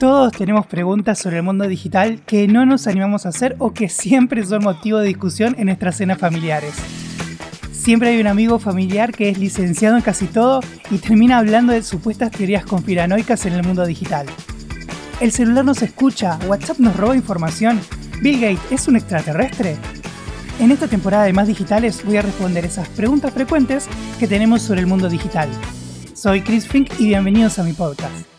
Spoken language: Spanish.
Todos tenemos preguntas sobre el mundo digital que no nos animamos a hacer o que siempre son motivo de discusión en nuestras cenas familiares. Siempre hay un amigo familiar que es licenciado en casi todo y termina hablando de supuestas teorías conspiranoicas en el mundo digital. El celular nos escucha, WhatsApp nos roba información, Bill Gates es un extraterrestre. En esta temporada de Más Digitales voy a responder esas preguntas frecuentes que tenemos sobre el mundo digital. Soy Chris Fink y bienvenidos a mi podcast.